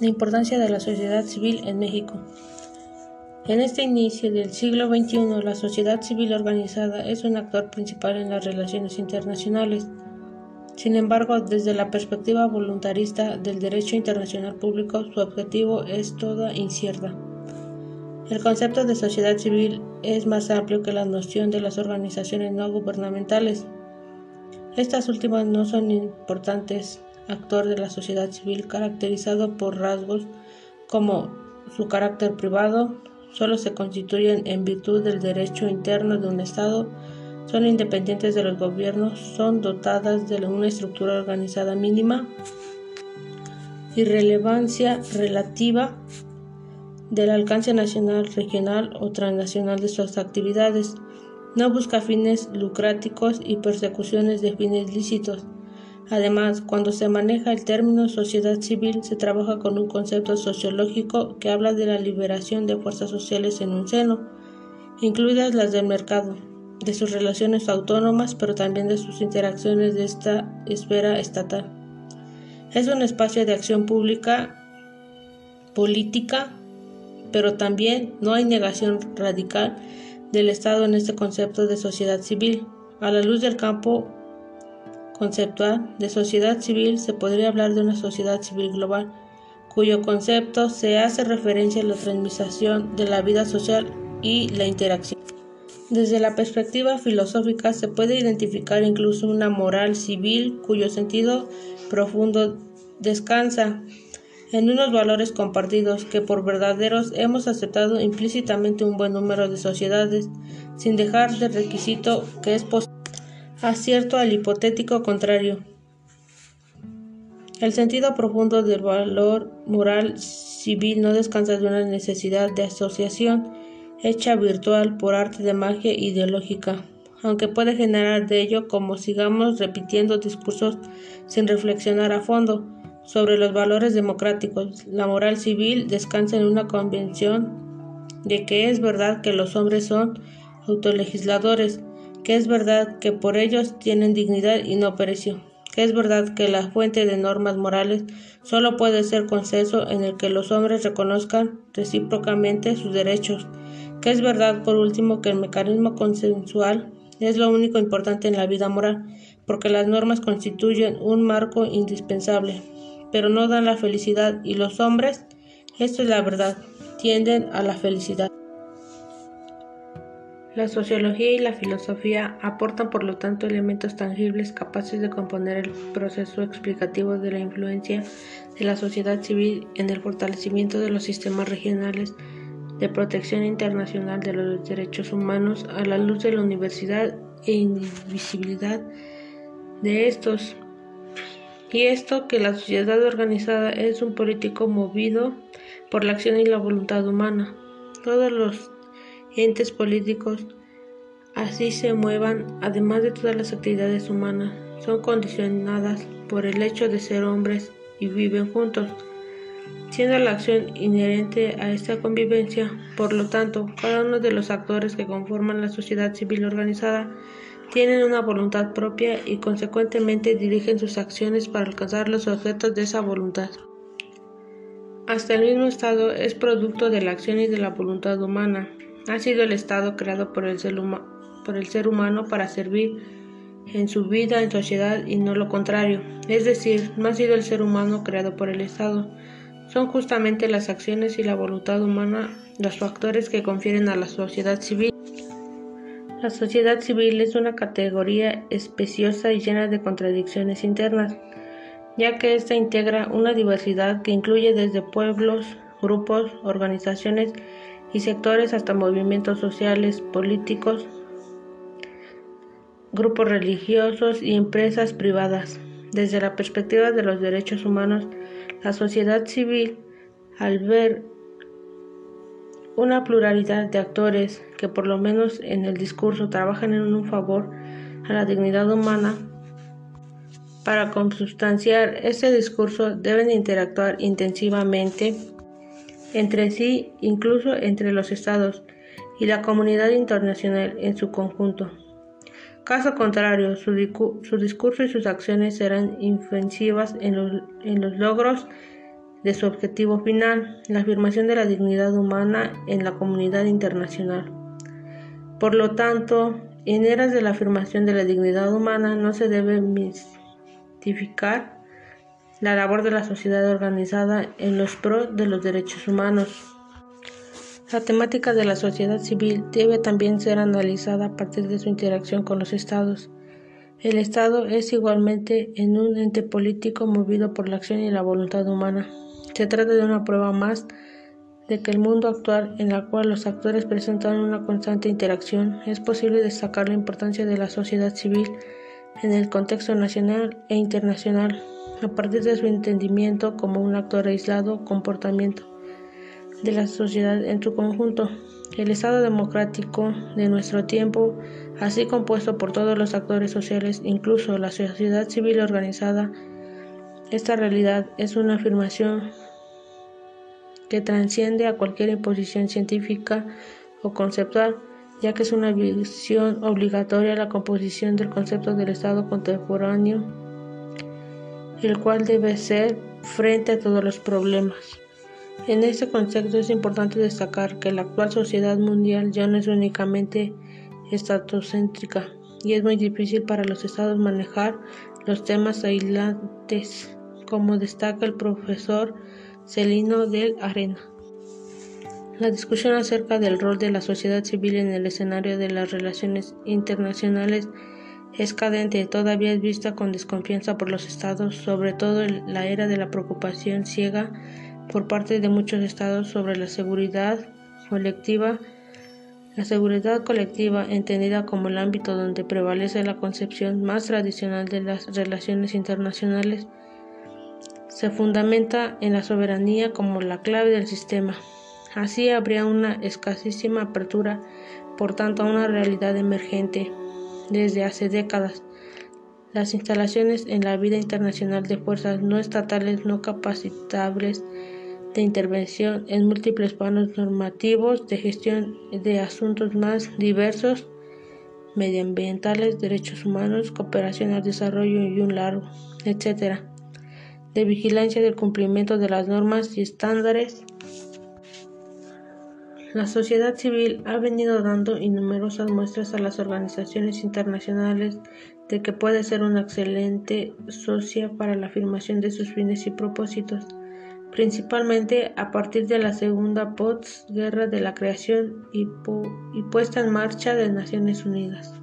La importancia de la sociedad civil en México. En este inicio del siglo XXI, la sociedad civil organizada es un actor principal en las relaciones internacionales. Sin embargo, desde la perspectiva voluntarista del derecho internacional público, su objetivo es toda incierta. El concepto de sociedad civil es más amplio que la noción de las organizaciones no gubernamentales. Estas últimas no son importantes actor de la sociedad civil caracterizado por rasgos como su carácter privado, solo se constituyen en virtud del derecho interno de un Estado, son independientes de los gobiernos, son dotadas de una estructura organizada mínima y relevancia relativa del alcance nacional, regional o transnacional de sus actividades. No busca fines lucráticos y persecuciones de fines lícitos Además, cuando se maneja el término sociedad civil, se trabaja con un concepto sociológico que habla de la liberación de fuerzas sociales en un seno, incluidas las del mercado, de sus relaciones autónomas, pero también de sus interacciones de esta esfera estatal. Es un espacio de acción pública, política, pero también no hay negación radical del Estado en este concepto de sociedad civil. A la luz del campo conceptual de sociedad civil se podría hablar de una sociedad civil global, cuyo concepto se hace referencia a la transmisión de la vida social y la interacción. Desde la perspectiva filosófica se puede identificar incluso una moral civil cuyo sentido profundo descansa en unos valores compartidos que por verdaderos hemos aceptado implícitamente un buen número de sociedades sin dejar de requisito que es posible acierto al hipotético contrario. El sentido profundo del valor moral civil no descansa de una necesidad de asociación hecha virtual por arte de magia ideológica, aunque puede generar de ello como sigamos repitiendo discursos sin reflexionar a fondo sobre los valores democráticos. La moral civil descansa en una convención de que es verdad que los hombres son autolegisladores, que es verdad que por ellos tienen dignidad y no pereció, que es verdad que la fuente de normas morales solo puede ser consenso en el que los hombres reconozcan recíprocamente sus derechos, que es verdad por último que el mecanismo consensual es lo único importante en la vida moral, porque las normas constituyen un marco indispensable, pero no dan la felicidad y los hombres, esto es la verdad, tienden a la felicidad. La sociología y la filosofía aportan por lo tanto elementos tangibles capaces de componer el proceso explicativo de la influencia de la sociedad civil en el fortalecimiento de los sistemas regionales de protección internacional de los derechos humanos a la luz de la universidad e invisibilidad de estos. Y esto que la sociedad organizada es un político movido por la acción y la voluntad humana. Todos los entes políticos así se muevan, además de todas las actividades humanas, son condicionadas por el hecho de ser hombres y viven juntos, siendo la acción inherente a esta convivencia. Por lo tanto, cada uno de los actores que conforman la sociedad civil organizada tienen una voluntad propia y consecuentemente dirigen sus acciones para alcanzar los objetos de esa voluntad. Hasta el mismo Estado es producto de la acción y de la voluntad humana, ha sido el Estado creado por el, ser humano para servir en su vida en sociedad y no lo contrario. Es decir, no ha sido el ser humano creado por el Estado. Son justamente las acciones y la voluntad humana los factores que confieren a la sociedad civil. La sociedad civil es una categoría especiosa y llena de contradicciones internas, ya que ésta integra una diversidad que incluye desde pueblos, grupos, organizaciones y sectores hasta movimientos sociales, políticos, grupos religiosos y empresas privadas. Desde la perspectiva de los derechos humanos, la sociedad civil, al ver una pluralidad de actores que por lo menos en el discurso trabajan en un favor a la dignidad humana, para consubstanciar ese discurso deben interactuar intensivamente entre sí, incluso entre los estados y la comunidad internacional en su conjunto. Caso contrario, su, discurso y sus acciones serán ofensivas en los, en los logros de su objetivo final, la afirmación de la dignidad humana en la comunidad internacional. Por lo tanto, en eras de la afirmación de la dignidad humana no se debe mistificar la labor de la sociedad organizada en los pros de los derechos humanos. La temática de la sociedad civil debe también ser analizada a partir de su interacción con los estados. El Estado es igualmente en un ente político movido por la acción y la voluntad humana. Se trata de una prueba más de que el mundo actual en la cual los actores presentan una constante interacción es posible destacar la importancia de la sociedad civil en el contexto nacional e internacional a partir de su entendimiento como un actor aislado comportamiento de la sociedad en su conjunto. El Estado democrático de nuestro tiempo, así compuesto por todos los actores sociales, incluso la sociedad civil organizada, esta realidad es una afirmación que transciende a cualquier imposición científica o conceptual, ya que es una visión obligatoria a la composición del concepto del Estado contemporáneo, el cual debe ser frente a todos los problemas. En este concepto es importante destacar que la actual sociedad mundial ya no es únicamente estatocéntrica y es muy difícil para los estados manejar los temas aislantes como destaca el profesor Celino del Arena. La discusión acerca del rol de la sociedad civil en el escenario de las relaciones internacionales es cadente, todavía es vista con desconfianza por los estados, sobre todo en la era de la preocupación ciega por parte de muchos estados sobre la seguridad colectiva. La seguridad colectiva, entendida como el ámbito donde prevalece la concepción más tradicional de las relaciones internacionales, se fundamenta en la soberanía como la clave del sistema. Así habría una escasísima apertura, por tanto, a una realidad emergente desde hace décadas. Las instalaciones en la vida internacional de fuerzas no estatales no capacitables de intervención en múltiples planos normativos de gestión de asuntos más diversos, medioambientales, derechos humanos, cooperación al desarrollo y un largo, etc de vigilancia del cumplimiento de las normas y estándares. La sociedad civil ha venido dando innumerosas muestras a las organizaciones internacionales de que puede ser una excelente socia para la afirmación de sus fines y propósitos, principalmente a partir de la segunda guerra de la creación y, y puesta en marcha de Naciones Unidas.